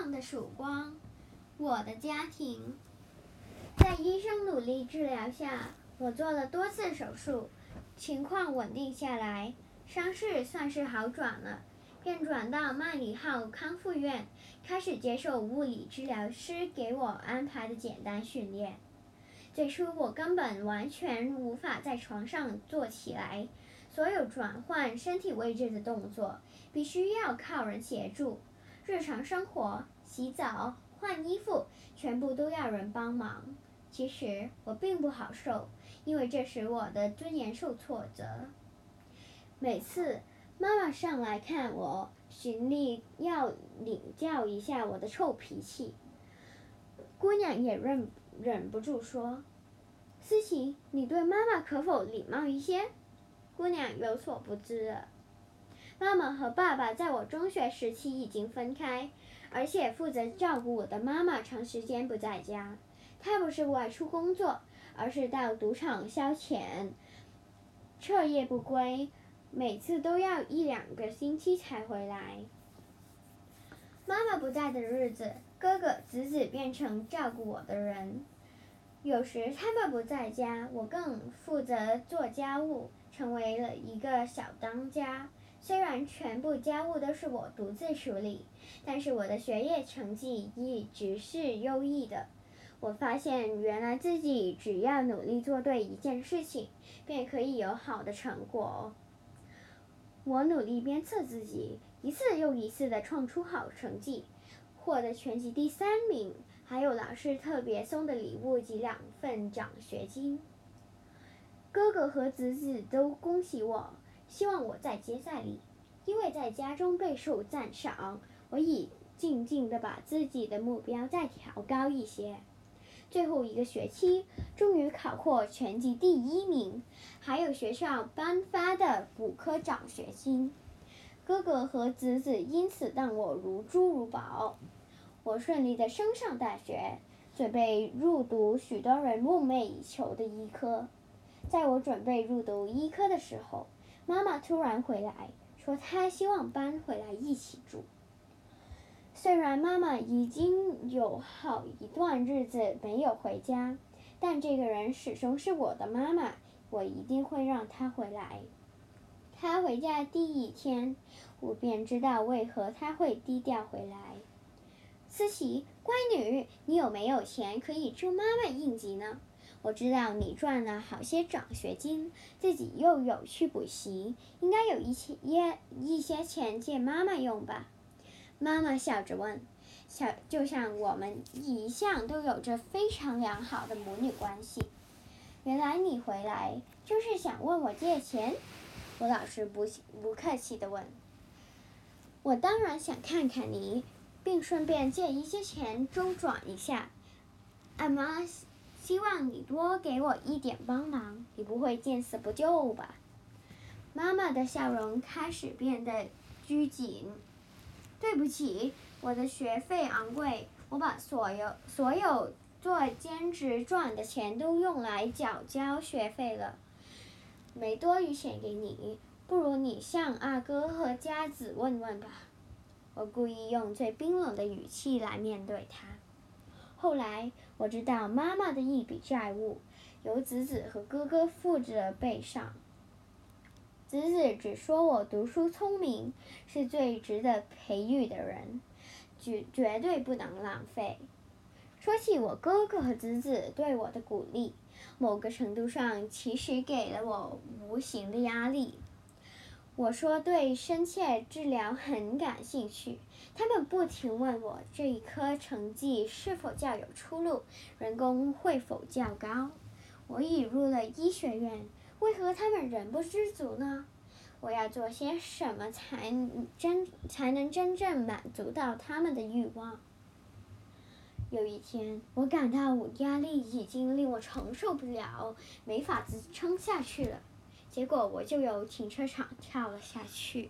望的曙光。我的家庭，在医生努力治疗下，我做了多次手术，情况稳定下来，伤势算是好转了，便转到麦里号康复院，开始接受物理治疗师给我安排的简单训练。最初我根本完全无法在床上坐起来，所有转换身体位置的动作必须要靠人协助。日常生活、洗澡、换衣服，全部都要人帮忙。其实我并不好受，因为这使我的尊严受挫折。每次妈妈上来看我，循例要领教一下我的臭脾气。姑娘也忍。忍不住说：“思琪，你对妈妈可否礼貌一些？”姑娘有所不知。妈妈和爸爸在我中学时期已经分开，而且负责照顾我的妈妈长时间不在家。她不是外出工作，而是到赌场消遣，彻夜不归，每次都要一两个星期才回来。妈妈不在的日子。哥哥、侄子变成照顾我的人，有时他们不在家，我更负责做家务，成为了一个小当家。虽然全部家务都是我独自处理，但是我的学业成绩一直是优异的。我发现，原来自己只要努力做对一件事情，便可以有好的成果。我努力鞭策自己，一次又一次地创出好成绩。获得全级第三名，还有老师特别送的礼物及两份奖学金。哥哥和侄子都恭喜我，希望我在决赛里，因为在家中备受赞赏，我已静静地把自己的目标再调高一些。最后一个学期，终于考获全级第一名，还有学校颁发的补课奖学金。哥哥和侄子因此当我如珠如宝。我顺利的升上大学，准备入读许多人梦寐以求的医科。在我准备入读医科的时候，妈妈突然回来，说她希望搬回来一起住。虽然妈妈已经有好一段日子没有回家，但这个人始终是我的妈妈，我一定会让她回来。她回家第一天，我便知道为何她会低调回来。思琪，乖女，你有没有钱可以助妈妈应急呢？我知道你赚了好些奖学金，自己又有去补习，应该有一些一一些钱借妈妈用吧？妈妈笑着问。小，就像我们一向都有着非常良好的母女关系。原来你回来就是想问我借钱？我老师不不客气地问。我当然想看看你。并顺便借一些钱周转一下，俺妈希望你多给我一点帮忙，你不会见死不救吧？妈妈的笑容开始变得拘谨。对不起，我的学费昂贵，我把所有所有做兼职赚的钱都用来缴交学费了，没多余钱给你，不如你向阿哥和佳子问问吧。我故意用最冰冷的语气来面对他。后来我知道，妈妈的一笔债务由子子和哥哥负责背上。子子只说我读书聪明，是最值得培育的人，绝绝对不能浪费。说起我哥哥和子子对我的鼓励，某个程度上其实给了我无形的压力。我说对深切治疗很感兴趣，他们不停问我这一科成绩是否较有出路，人工会否较高。我已入了医学院，为何他们仍不知足呢？我要做些什么才真才能真正满足到他们的欲望？有一天，我感到我压力已经令我承受不了，没法支撑下去了。结果我就由停车场跳了下去。